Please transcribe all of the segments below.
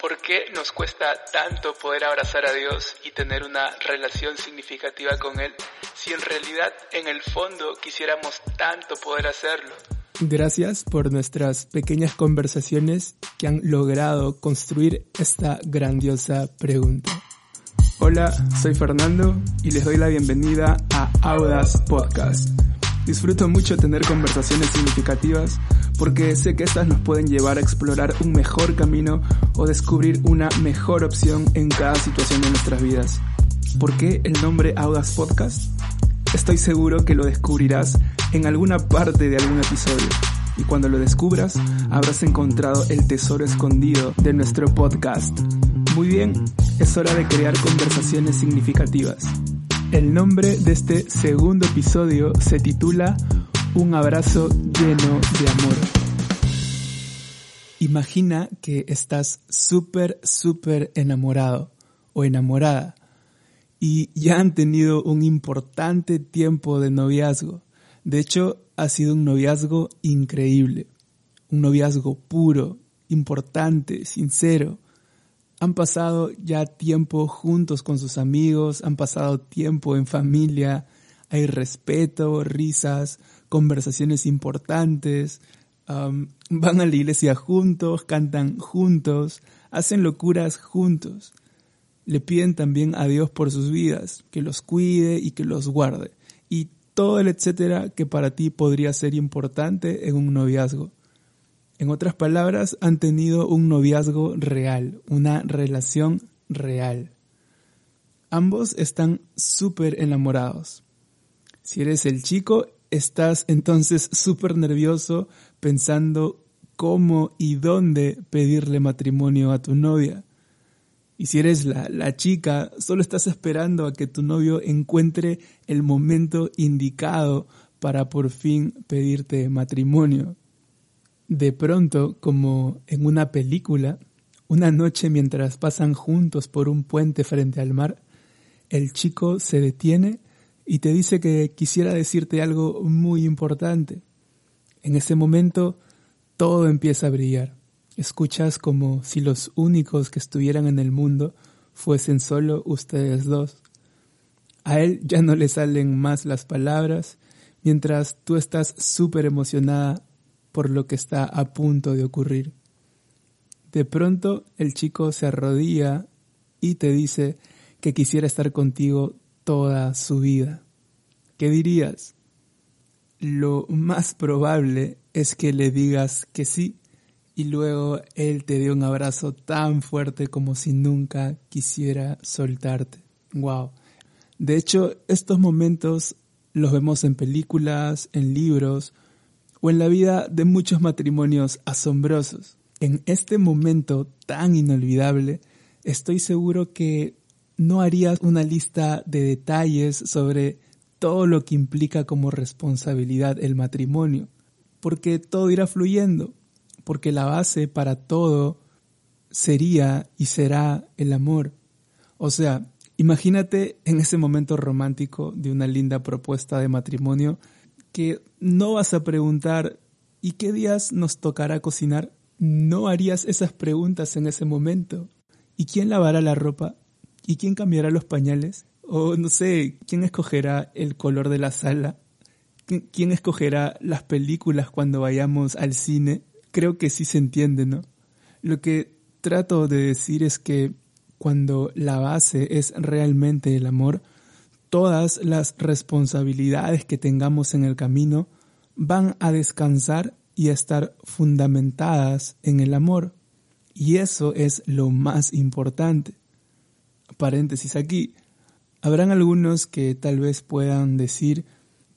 ¿Por qué nos cuesta tanto poder abrazar a Dios y tener una relación significativa con Él si en realidad en el fondo quisiéramos tanto poder hacerlo? Gracias por nuestras pequeñas conversaciones que han logrado construir esta grandiosa pregunta. Hola, soy Fernando y les doy la bienvenida a Audas Podcast. Disfruto mucho tener conversaciones significativas porque sé que estas nos pueden llevar a explorar un mejor camino o descubrir una mejor opción en cada situación de nuestras vidas. ¿Por qué el nombre Audas Podcast? Estoy seguro que lo descubrirás en alguna parte de algún episodio. Y cuando lo descubras, habrás encontrado el tesoro escondido de nuestro podcast. Muy bien, es hora de crear conversaciones significativas. El nombre de este segundo episodio se titula un abrazo lleno de amor. Imagina que estás súper, súper enamorado o enamorada y ya han tenido un importante tiempo de noviazgo. De hecho, ha sido un noviazgo increíble, un noviazgo puro, importante, sincero. Han pasado ya tiempo juntos con sus amigos, han pasado tiempo en familia, hay respeto, risas, conversaciones importantes, van a la iglesia juntos, cantan juntos, hacen locuras juntos. Le piden también a Dios por sus vidas, que los cuide y que los guarde. Y todo el etcétera que para ti podría ser importante en un noviazgo. En otras palabras, han tenido un noviazgo real, una relación real. Ambos están súper enamorados. Si eres el chico, estás entonces súper nervioso pensando cómo y dónde pedirle matrimonio a tu novia. Y si eres la, la, chica, solo estás esperando a que tu novio encuentre el momento indicado para por fin pedirte matrimonio. De pronto, como en una película, una noche mientras pasan juntos por un puente frente al mar, el chico se detiene y te dice que quisiera decirte algo muy importante. En ese momento todo empieza a brillar. Escuchas como si los únicos que estuvieran en el mundo fuesen solo ustedes dos. A él ya no le salen más las palabras, mientras tú estás súper emocionada por lo que está a punto de ocurrir. De pronto el chico se arrodilla y te dice que quisiera estar contigo toda su vida. ¿Qué dirías? Lo más probable es que le digas que sí y luego él te dé un abrazo tan fuerte como si nunca quisiera soltarte. Wow. De hecho, estos momentos los vemos en películas, en libros o en la vida de muchos matrimonios asombrosos. En este momento tan inolvidable, estoy seguro que no harías una lista de detalles sobre todo lo que implica como responsabilidad el matrimonio, porque todo irá fluyendo, porque la base para todo sería y será el amor. O sea, imagínate en ese momento romántico de una linda propuesta de matrimonio que no vas a preguntar ¿y qué días nos tocará cocinar? No harías esas preguntas en ese momento. ¿Y quién lavará la ropa? ¿Y quién cambiará los pañales? O no sé, ¿quién escogerá el color de la sala? ¿Quién escogerá las películas cuando vayamos al cine? Creo que sí se entiende, ¿no? Lo que trato de decir es que cuando la base es realmente el amor, todas las responsabilidades que tengamos en el camino van a descansar y a estar fundamentadas en el amor. Y eso es lo más importante paréntesis aquí. Habrán algunos que tal vez puedan decir,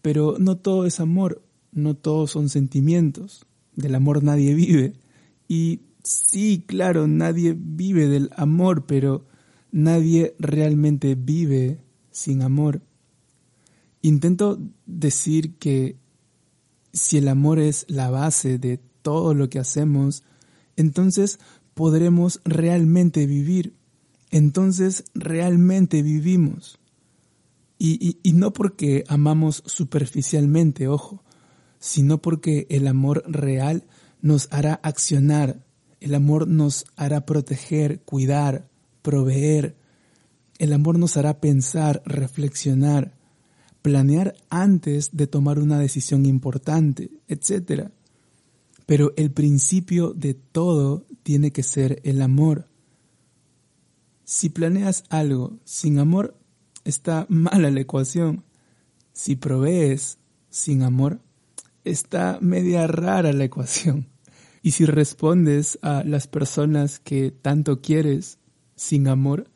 pero no todo es amor, no todos son sentimientos, del amor nadie vive. Y sí, claro, nadie vive del amor, pero nadie realmente vive sin amor. Intento decir que si el amor es la base de todo lo que hacemos, entonces podremos realmente vivir entonces realmente vivimos. Y, y, no porque amamos superficialmente, ojo, sino porque el amor real nos hará accionar El amor nos hará proteger, cuidar, proveer. El amor nos hará pensar, reflexionar, planear antes de tomar una decisión importante, etc. Pero el principio de todo tiene que ser el amor. Si planeas algo sin amor, está mala la ecuación. Si provees sin amor, está media rara la ecuación. Y si respondes a las personas que tanto quieres sin amor,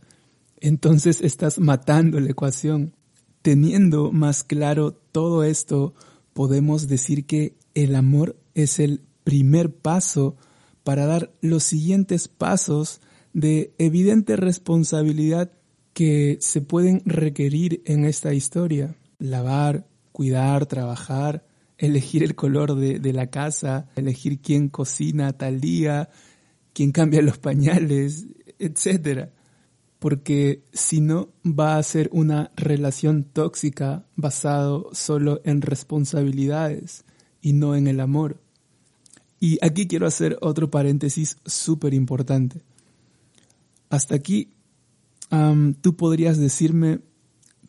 entonces estás matando la ecuación. Teniendo más claro todo esto, podemos decir que el amor es el primer paso para dar los siguientes pasos de evidente responsabilidad que se pueden requerir en esta historia. Lavar, cuidar, trabajar, elegir el color de, la casa, elegir quién cocina tal día, quién cambia los pañales, etc. Porque si no, va a ser una relación tóxica basado solo en responsabilidades y no en el amor. Y aquí quiero hacer otro paréntesis súper importante. Hasta aquí, tú podrías decirme,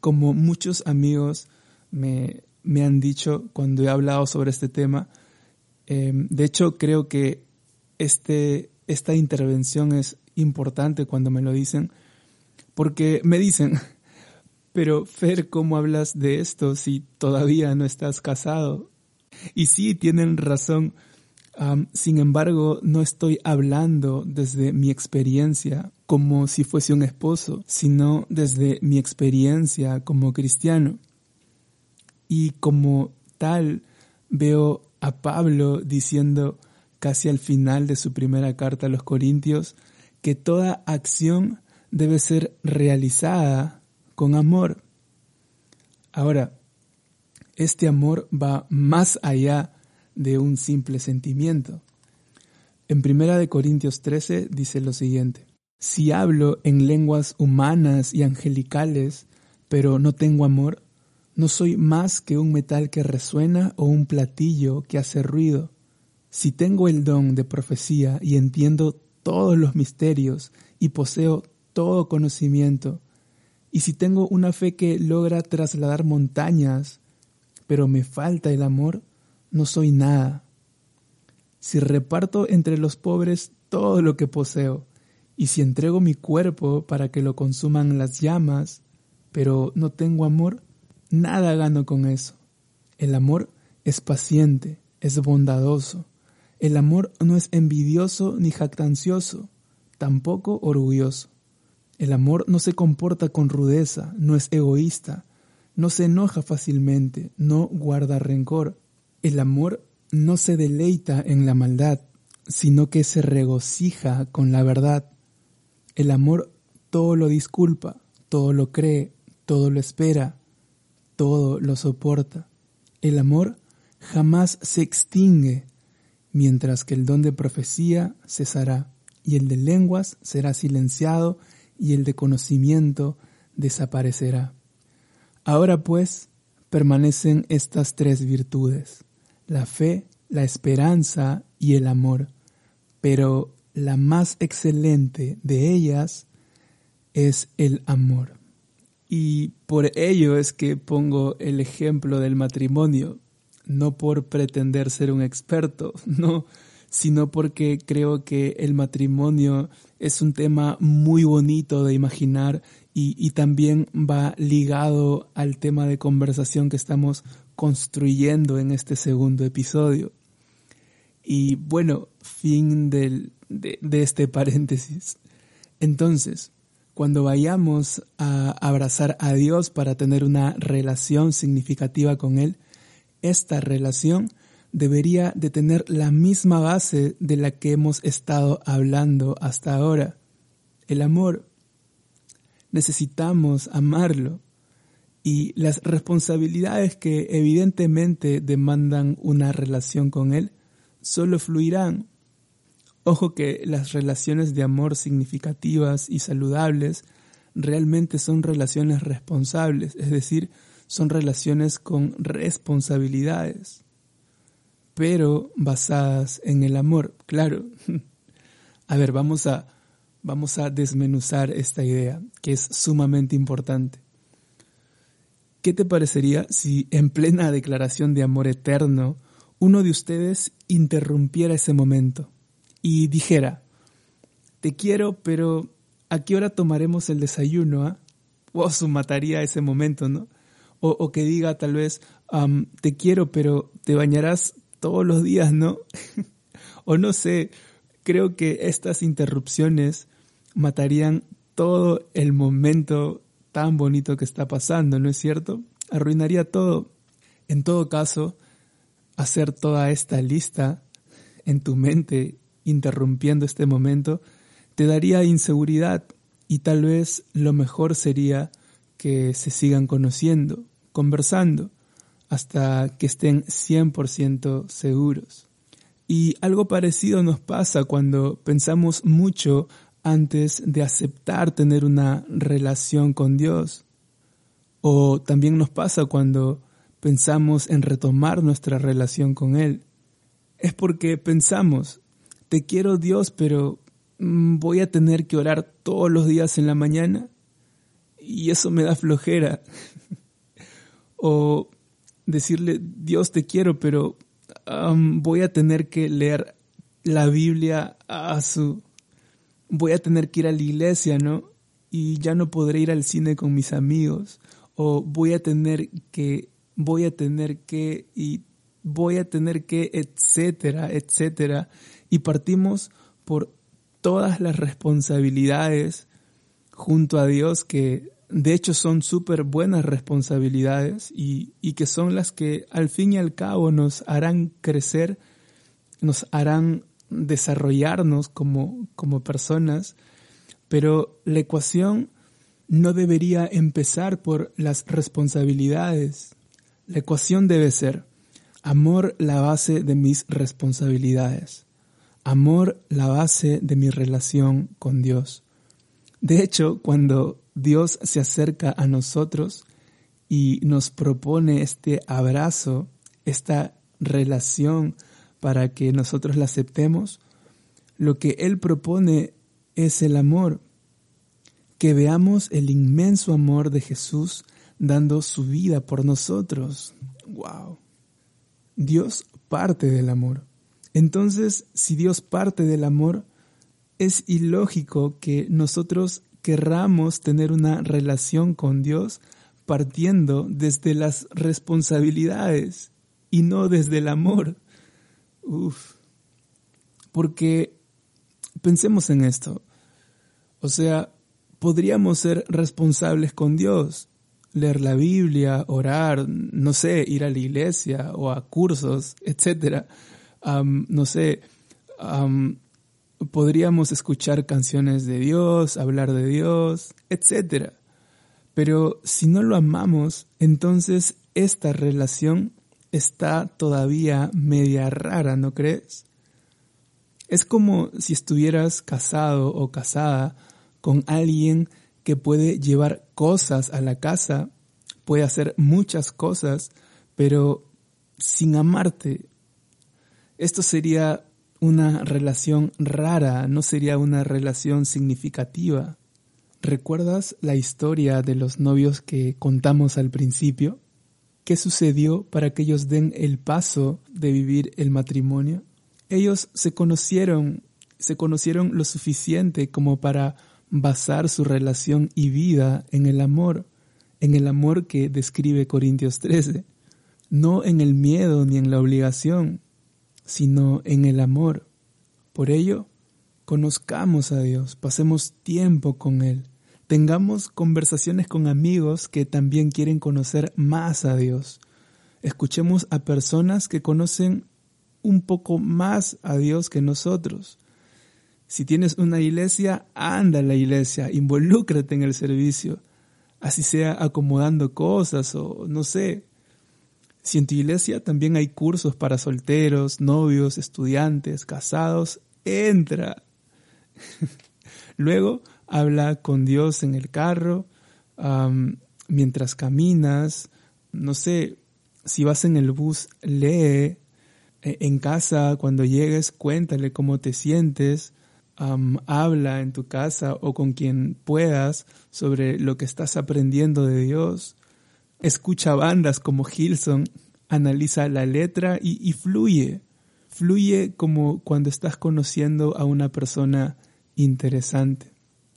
como muchos amigos me, me han dicho cuando he hablado sobre este tema. Em, de hecho, creo que este, esta intervención es importante cuando me lo dicen, porque me dicen, pero Fer, ¿cómo hablas de esto si todavía no estás casado? Y sí, tienen razón. sin embargo, no estoy hablando desde mi experiencia como si fuese un esposo, sino desde mi experiencia como cristiano. Y como tal, veo a Pablo diciendo casi al final de su primera carta a los Corintios que toda acción debe ser realizada con amor. Ahora, este amor va más allá de un simple sentimiento. En Primera de Corintios 13 dice lo siguiente: Si hablo en lenguas humanas y angelicales, pero no tengo amor, no soy más que un metal que resuena o un platillo que hace ruido. Si tengo el don de profecía y entiendo todos los misterios y poseo todo conocimiento, y si tengo una fe que logra trasladar montañas, pero me falta el amor, no soy nada. Si reparto entre los pobres todo lo que poseo, y si entrego mi cuerpo para que lo consuman las llamas, pero no tengo amor, Nada gano con eso. El amor es paciente, es bondadoso. El amor no es envidioso ni jactancioso, tampoco orgulloso. El amor no se comporta con rudeza, no es egoísta, no se enoja fácilmente, no guarda rencor. El amor no se deleita en la maldad, sino que se regocija con la verdad. El amor todo lo disculpa, todo lo cree, todo lo espera, todo lo soporta. El amor jamás se extingue, mientras que el don de profecía cesará, y el de lenguas será silenciado, y el de conocimiento desaparecerá. Ahora pues permanecen estas tres virtudes, la fe, la esperanza y el amor, pero la más excelente de ellas es el amor. Y por ello es que pongo el ejemplo del matrimonio, no por pretender ser un experto, no, sino porque creo que el matrimonio es un tema muy bonito de imaginar y, y, también va ligado al tema de conversación que estamos construyendo en este segundo episodio. Y bueno, fin del, de, este paréntesis. Entonces, cuando vayamos a abrazar a Dios para tener una relación significativa con Él, esta relación debería de tener la misma base de la que hemos estado hablando hasta ahora, el amor. Necesitamos amarlo y las responsabilidades que evidentemente demandan una relación con Él solo fluirán Ojo que las relaciones de amor significativas y saludables realmente son relaciones responsables, es decir, son relaciones con responsabilidades, pero basadas en el amor, claro. A ver, vamos a, vamos a desmenuzar esta idea, que es sumamente importante. ¿Qué te parecería si en plena declaración de amor eterno uno de ustedes interrumpiera ese momento y dijera, te quiero, pero ¿a qué hora tomaremos el desayuno? Ah? O su mataría ese momento, ¿no? O, que diga tal vez, te quiero, pero te bañarás todos los días, ¿no? o no sé, creo que estas interrupciones matarían todo el momento tan bonito que está pasando, ¿no es cierto? Arruinaría todo. En todo caso, hacer toda esta lista en tu mente, interrumpiendo este momento, te daría inseguridad y tal vez lo mejor sería que se sigan conociendo, conversando, hasta que estén 100% seguros. Y algo parecido nos pasa cuando pensamos mucho antes de aceptar tener una relación con Dios. O también nos pasa cuando pensamos en retomar nuestra relación con Él. Es porque pensamos, te quiero Dios, pero mm, voy a tener que orar todos los días en la mañana y eso me da flojera. o decirle, Dios te quiero, pero voy a tener que leer la Biblia a su voy a tener que ir a la iglesia, ¿no? Y ya no podré ir al cine con mis amigos. O voy a tener que, voy a tener que, y voy a tener que, etcétera, etcétera. Y partimos por todas las responsabilidades junto a Dios que de hecho son súper buenas responsabilidades y, que son las que al fin y al cabo nos harán crecer, nos harán desarrollarnos como, como personas, pero la ecuación no debería empezar por las responsabilidades. La ecuación debe ser amor la base de mis responsabilidades, amor la base de mi relación con Dios. De hecho, cuando Dios se acerca a nosotros y nos propone este abrazo, esta relación para que nosotros la aceptemos, lo que Él propone es el amor, que veamos el inmenso amor de Jesús dando su vida por nosotros. ¡Wow! Dios parte del amor. Entonces, si Dios parte del amor, es ilógico que nosotros querramos tener una relación con Dios partiendo desde las responsabilidades y no desde el amor. Uf. Porque pensemos en esto. O sea, podríamos ser responsables con Dios, leer la Biblia, orar, no sé, ir a la iglesia o a cursos, no sé, podríamos escuchar canciones de Dios, hablar de Dios, etc. Pero si no lo amamos, entonces esta relación está todavía media rara, ¿no crees? Es como si estuvieras casado o casada con alguien que puede llevar cosas a la casa, puede hacer muchas cosas, pero sin amarte. Esto sería una relación rara, no sería una relación significativa. ¿Recuerdas la historia de los novios que contamos al principio? ¿Qué sucedió para que ellos den el paso de vivir el matrimonio? Ellos se conocieron, se conocieron lo suficiente como para basar su relación y vida en el amor, en el amor que describe Corintios 13, no en el miedo ni en la obligación, sino en el amor. Por ello, conozcamos a Dios, pasemos tiempo con Él, Tengamos conversaciones con amigos que también quieren conocer más a Dios. Escuchemos a personas que conocen un poco más a Dios que nosotros. Si tienes una iglesia, anda a la iglesia, involúcrate en el servicio, así sea acomodando cosas o no sé. Si en tu iglesia también hay cursos para solteros, novios, estudiantes, casados, entra. Luego, habla con Dios en el carro, mientras caminas, no sé, si vas en el bus, lee, e, en casa, cuando llegues, cuéntale cómo te sientes, habla en tu casa o con quien puedas sobre lo que estás aprendiendo de Dios. Escucha bandas como Hilson, analiza la letra y, y fluye. Fluye como cuando estás conociendo a una persona interesante.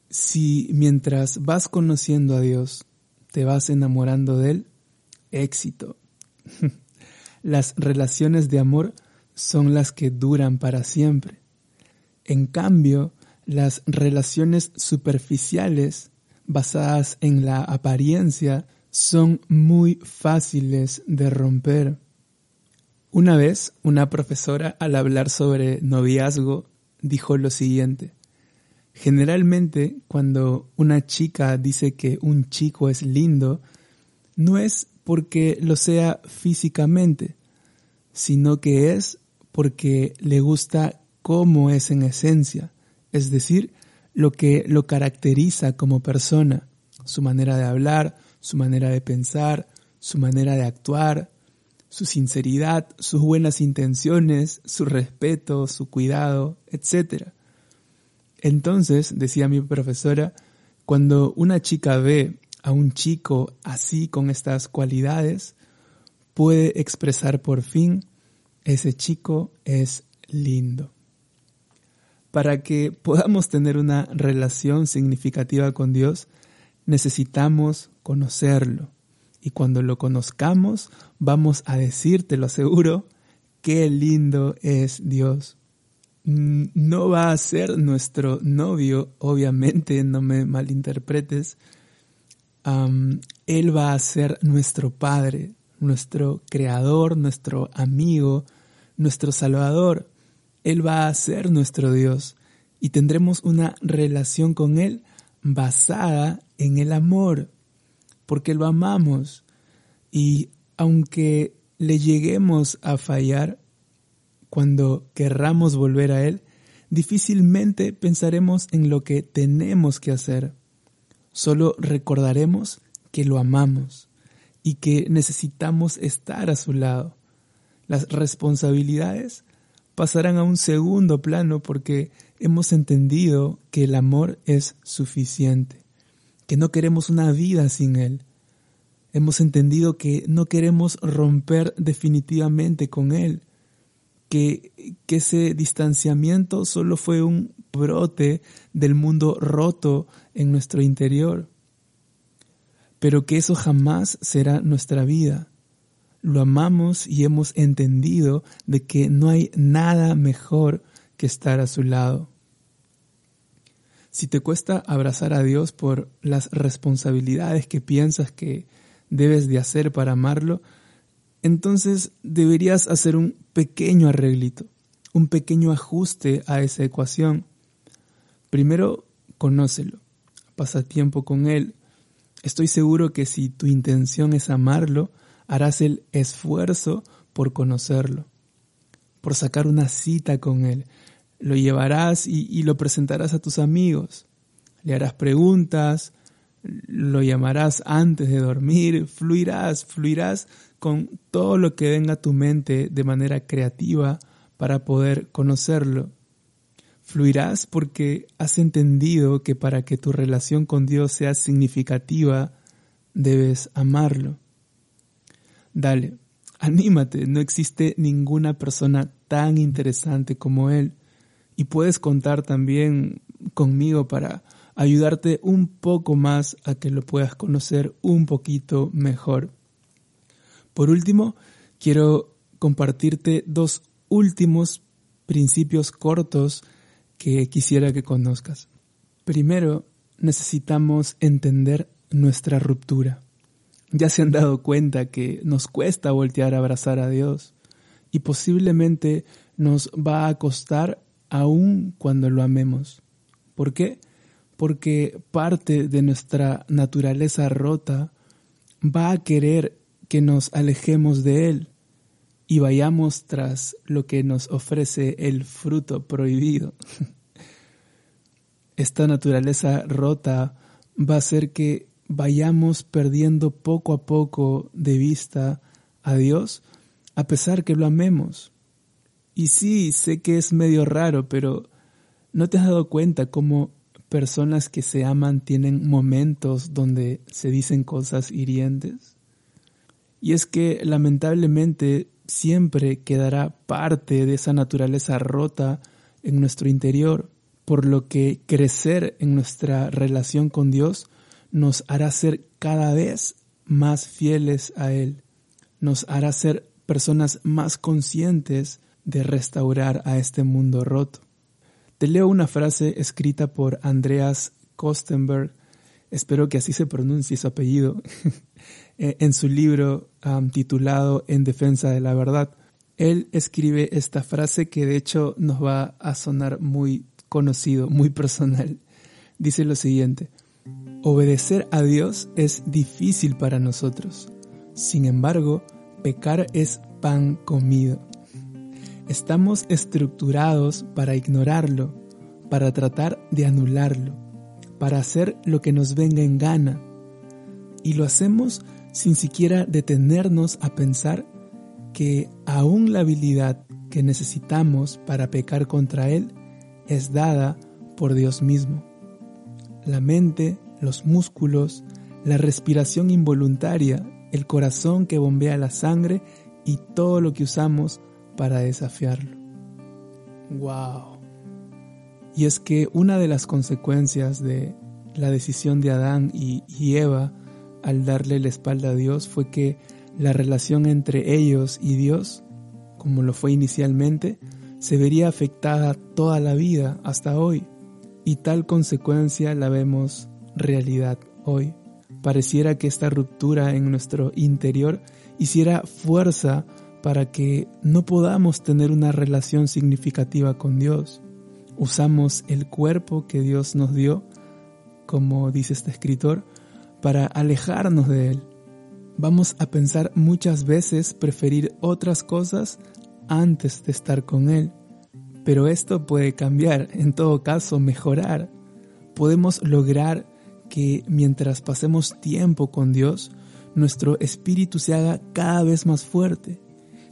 Si mientras vas conociendo a Dios te vas enamorando de Él, éxito. Las relaciones de amor son las que duran para siempre. En cambio, las relaciones superficiales basadas en la apariencia son muy fáciles de romper. Una vez, una profesora al hablar sobre noviazgo dijo lo siguiente. Generalmente, cuando una chica dice que un chico es lindo, no es porque lo sea físicamente, sino que es porque le gusta cómo es en esencia, es decir, lo que lo caracteriza como persona, su manera de hablar, su manera de pensar, su manera de actuar, su sinceridad, sus buenas intenciones, su respeto, su cuidado, etc. Entonces, decía mi profesora, cuando una chica ve a un chico así con estas cualidades, puede expresar por fin, ese chico es lindo. Para que podamos tener una relación significativa con Dios, necesitamos conocerlo. Y cuando lo conozcamos, vamos a decirte, lo aseguro, qué lindo es Dios. No va a ser nuestro novio, obviamente, no me malinterpretes. él va a ser nuestro Padre, nuestro Creador, nuestro amigo, nuestro Salvador. Él va a ser nuestro Dios y tendremos una relación con Él basada en el amor, porque lo amamos. Y aunque le lleguemos a fallar, cuando querramos volver a Él, difícilmente pensaremos en lo que tenemos que hacer. Solo recordaremos que lo amamos y que necesitamos estar a su lado. Las responsabilidades pasarán a un segundo plano porque hemos entendido que el amor es suficiente, que no queremos una vida sin Él. Hemos entendido que no queremos romper definitivamente con Él, que, que ese distanciamiento solo fue un brote del mundo roto en nuestro interior, pero que eso jamás será nuestra vida lo amamos y hemos entendido de que no hay nada mejor que estar a su lado. Si te cuesta abrazar a Dios por las responsabilidades que piensas que debes de hacer para amarlo, entonces deberías hacer un pequeño arreglito, un pequeño ajuste a esa ecuación. Primero, conócelo, pasa tiempo con Él. Estoy seguro que si tu intención es amarlo, harás el esfuerzo por conocerlo, por sacar una cita con él. Lo llevarás y, lo presentarás a tus amigos. Le harás preguntas, lo llamarás antes de dormir, fluirás, fluirás con todo lo que venga a tu mente de manera creativa para poder conocerlo. Fluirás porque has entendido que para que tu relación con Dios sea significativa, debes amarlo. Dale, anímate, no existe ninguna persona tan interesante como él. Y puedes contar también conmigo para ayudarte un poco más a que lo puedas conocer un poquito mejor. Por último, quiero compartirte dos últimos principios cortos que quisiera que conozcas. Primero, necesitamos entender nuestra ruptura ya se han dado cuenta que nos cuesta voltear a abrazar a Dios y posiblemente nos va a costar aún cuando lo amemos. ¿Por qué? Porque parte de nuestra naturaleza rota va a querer que nos alejemos de Él y vayamos tras lo que nos ofrece el fruto prohibido. Esta naturaleza rota va a hacer que vayamos perdiendo poco a poco de vista a Dios, a pesar que lo amemos. Y sí, sé que es medio raro, pero ¿No te has dado cuenta cómo personas que se aman tienen momentos donde se dicen cosas hirientes? Y es que lamentablemente siempre quedará parte de esa naturaleza rota en nuestro interior, por lo que crecer en nuestra relación con Dios nos hará ser cada vez más fieles a Él, nos hará ser personas más conscientes de restaurar a este mundo roto. Te leo una frase escrita por Andreas Kostenberg, espero que así se pronuncie su apellido, eh, en su libro titulado En defensa de la verdad. Él escribe esta frase que de hecho nos va a sonar muy conocido, muy personal. Dice lo siguiente, obedecer a Dios es difícil para nosotros. Sin embargo, pecar es pan comido. Estamos estructurados para ignorarlo, para tratar de anularlo, para hacer lo que nos venga en gana. Y lo hacemos sin siquiera detenernos a pensar que aún la habilidad que necesitamos para pecar contra Él es dada por Dios mismo. La mente, los músculos, la respiración involuntaria, el corazón que bombea la sangre y todo lo que usamos para desafiarlo. ¡Wow! Y es que una de las consecuencias de la decisión de Adán y, Eva al darle la espalda a Dios fue que la relación entre ellos y Dios, como lo fue inicialmente, se vería afectada toda la vida hasta hoy. Y tal consecuencia la vemos realidad hoy. Pareciera que esta ruptura en nuestro interior hiciera fuerza para que no podamos tener una relación significativa con Dios. Usamos el cuerpo que Dios nos dio, como dice este escritor, para alejarnos de Él. Vamos a pensar muchas veces preferir otras cosas antes de estar con Él. Pero esto puede cambiar, en todo caso mejorar. Podemos lograr que mientras pasemos tiempo con Dios, nuestro espíritu se haga cada vez más fuerte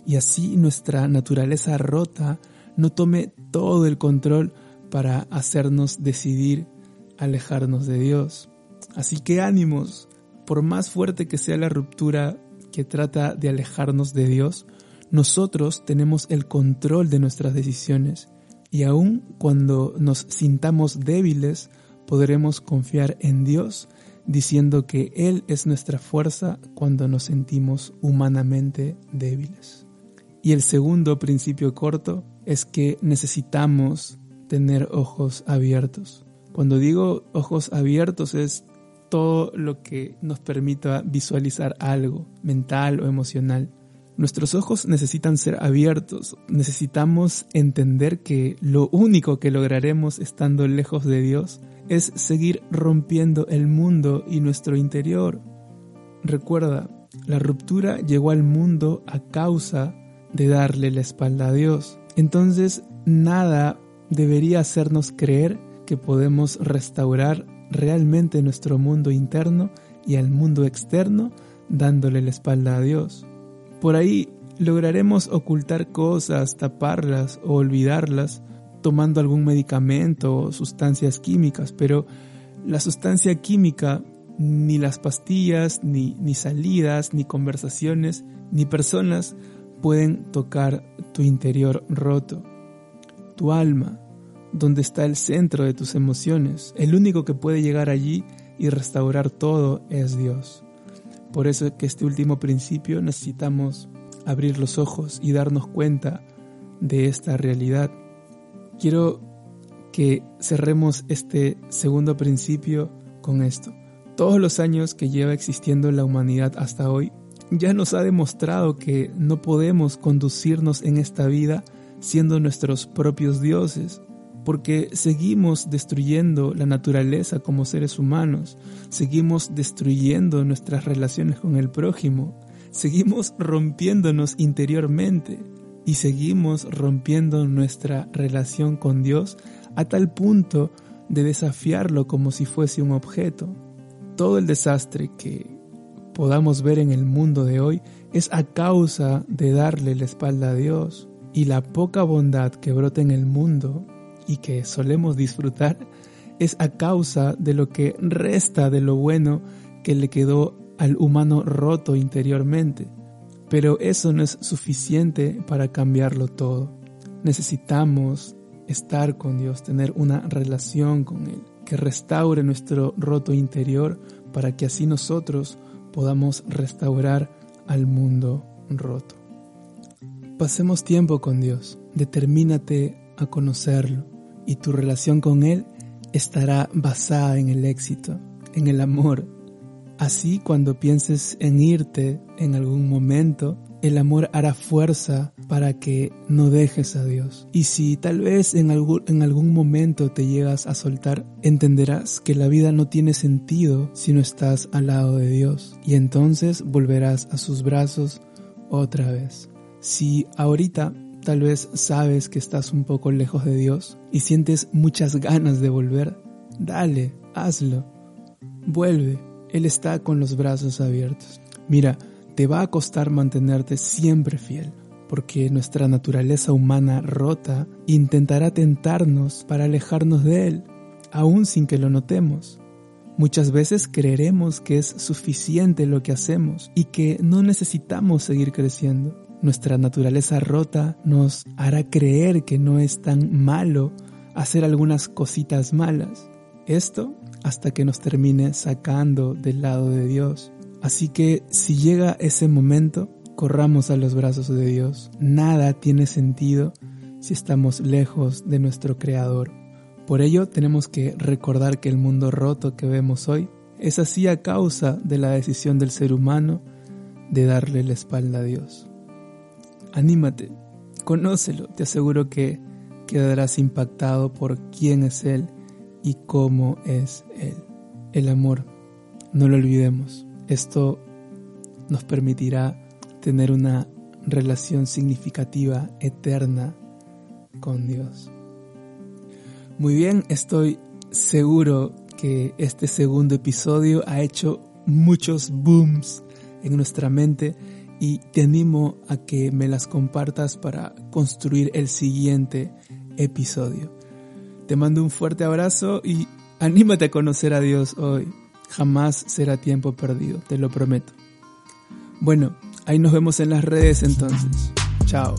y así nuestra naturaleza rota no tome todo el control para hacernos decidir alejarnos de Dios. Así que ánimos, por más fuerte que sea la ruptura que trata de alejarnos de Dios, nosotros tenemos el control de nuestras decisiones y aun cuando nos sintamos débiles, podremos confiar en Dios diciendo que Él es nuestra fuerza cuando nos sentimos humanamente débiles. Y el segundo principio corto es que necesitamos tener ojos abiertos. Cuando digo ojos abiertos es todo lo que nos permita visualizar algo mental o emocional. Nuestros ojos necesitan ser abiertos, necesitamos entender que lo único que lograremos estando lejos de Dios es seguir rompiendo el mundo y nuestro interior. Recuerda, la ruptura llegó al mundo a causa de darle la espalda a Dios. Entonces, nada debería hacernos creer que podemos restaurar realmente nuestro mundo interno y al mundo externo dándole la espalda a Dios. Por ahí lograremos ocultar cosas, taparlas o olvidarlas tomando algún medicamento o sustancias químicas, pero la sustancia química, ni las pastillas, ni, ni salidas, ni conversaciones, ni personas pueden tocar tu interior roto, tu alma, donde está el centro de tus emociones. El único que puede llegar allí y restaurar todo es Dios. Por eso que este último principio necesitamos abrir los ojos y darnos cuenta de esta realidad. Quiero que cerremos este segundo principio con esto. Todos los años que lleva existiendo la humanidad hasta hoy, ya nos ha demostrado que no podemos conducirnos en esta vida siendo nuestros propios dioses, porque seguimos destruyendo la naturaleza como seres humanos, seguimos destruyendo nuestras relaciones con el prójimo, seguimos rompiéndonos interiormente y seguimos rompiendo nuestra relación con Dios a tal punto de desafiarlo como si fuese un objeto. Todo el desastre que podamos ver en el mundo de hoy es a causa de darle la espalda a Dios y la poca bondad que brota en el mundo y que solemos disfrutar es a causa de lo que resta de lo bueno que le quedó al humano roto interiormente. Pero eso no es suficiente para cambiarlo todo. Necesitamos estar con Dios, tener una relación con Él, que restaure nuestro roto interior para que así nosotros podamos restaurar al mundo roto. Pasemos tiempo con Dios, determínate a conocerlo y tu relación con Él estará basada en el éxito, en el amor. Así cuando pienses en irte en algún momento, el amor hará fuerza para que no dejes a Dios. Y si tal vez en algún, en algún momento te llegas a soltar, entenderás que la vida no tiene sentido si no estás al lado de Dios. Y entonces volverás a sus brazos otra vez. Si ahorita tal vez sabes que estás un poco lejos de Dios y sientes muchas ganas de volver, dale, hazlo. Vuelve, Él está con los brazos abiertos. Mira, te va a costar mantenerte siempre fiel, porque nuestra naturaleza humana rota intentará tentarnos para alejarnos de Él, aun sin que lo notemos. Muchas veces creeremos que es suficiente lo que hacemos y que no necesitamos seguir creciendo. Nuestra naturaleza rota nos hará creer que no es tan malo hacer algunas cositas malas. Esto hasta que nos termine sacando del lado de Dios. Así que si llega ese momento, corramos a los brazos de Dios. Nada tiene sentido si estamos lejos de nuestro Creador. Por ello tenemos que recordar que el mundo roto que vemos hoy es así a causa de la decisión del ser humano de darle la espalda a Dios. Anímate, conócelo, te aseguro que quedarás impactado por quién es Él y cómo es Él. El amor, no lo olvidemos, esto nos permitirá tener una relación significativa, eterna con Dios. Muy bien, estoy seguro que este segundo episodio ha hecho muchos booms en nuestra mente y te animo a que me las compartas para construir el siguiente episodio. Te mando un fuerte abrazo y anímate a conocer a Dios hoy. Jamás será tiempo perdido, te lo prometo. Bueno, ahí nos vemos en las redes entonces. Chao.